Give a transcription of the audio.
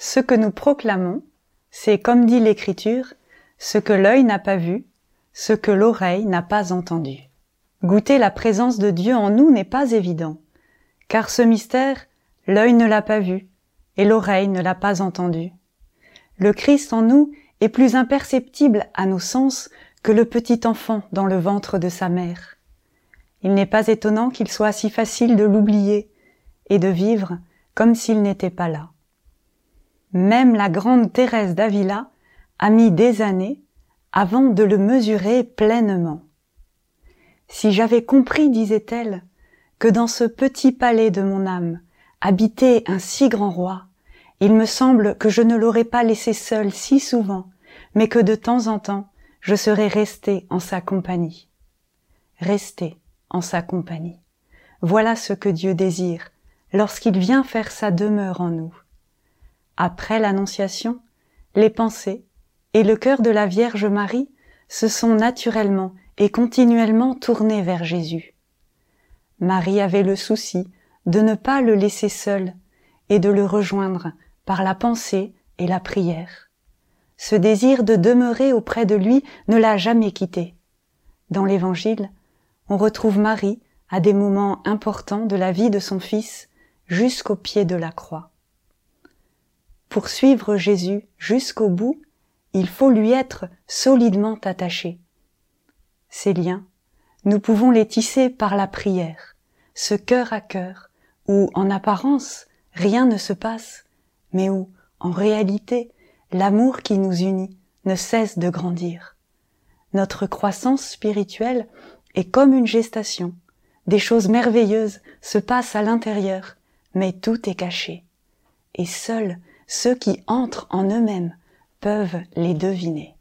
Ce que nous proclamons, c'est comme dit l'Écriture, ce que l'œil n'a pas vu, ce que l'oreille n'a pas entendu. Goûter la présence de Dieu en nous n'est pas évident, car ce mystère, l'œil ne l'a pas vu et l'oreille ne l'a pas entendu. Le Christ en nous est plus imperceptible à nos sens que le petit enfant dans le ventre de sa mère. Il n'est pas étonnant qu'il soit si facile de l'oublier et de vivre comme s'il n'était pas là. Même la grande Thérèse d'Avila a mis des années avant de le mesurer pleinement. Si j'avais compris, disait-elle, que dans ce petit palais de mon âme habitait un si grand roi, il me semble que je ne l'aurais pas laissé seul si souvent, mais que de temps en temps je serais resté en sa compagnie. Rester en sa compagnie. Voilà ce que Dieu désire lorsqu'il vient faire sa demeure en nous. Après l'Annonciation, les pensées et le cœur de la Vierge Marie se sont naturellement et continuellement tournés vers Jésus. Marie avait le souci de ne pas le laisser seul et de le rejoindre par la pensée et la prière. Ce désir de demeurer auprès de lui ne l'a jamais quitté. Dans l'Évangile, on retrouve Marie à des moments importants de la vie de son fils jusqu'au pied de la croix. Pour suivre Jésus jusqu'au bout, il faut lui être solidement attaché. Ces liens, nous pouvons les tisser par la prière, ce cœur à cœur, où en apparence rien ne se passe, mais où, en réalité, l'amour qui nous unit ne cesse de grandir. Notre croissance spirituelle est comme une gestation. Des choses merveilleuses se passent à l'intérieur, mais tout est caché. Et seuls ceux qui entrent en eux-mêmes peuvent les deviner.